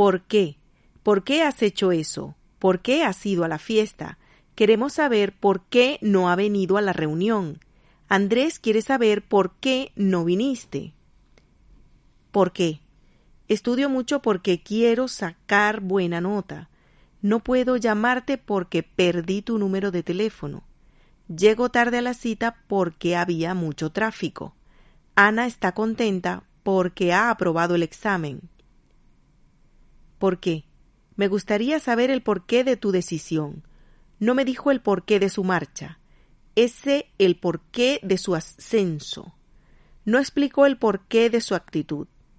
¿Por qué? ¿Por qué has hecho eso? ¿Por qué has ido a la fiesta? Queremos saber por qué no ha venido a la reunión. Andrés quiere saber por qué no viniste. ¿Por qué? Estudio mucho porque quiero sacar buena nota. No puedo llamarte porque perdí tu número de teléfono. Llego tarde a la cita porque había mucho tráfico. Ana está contenta porque ha aprobado el examen. ¿Por qué? Me gustaría saber el porqué de tu decisión. No me dijo el porqué de su marcha. Ese el porqué de su ascenso. No explicó el porqué de su actitud.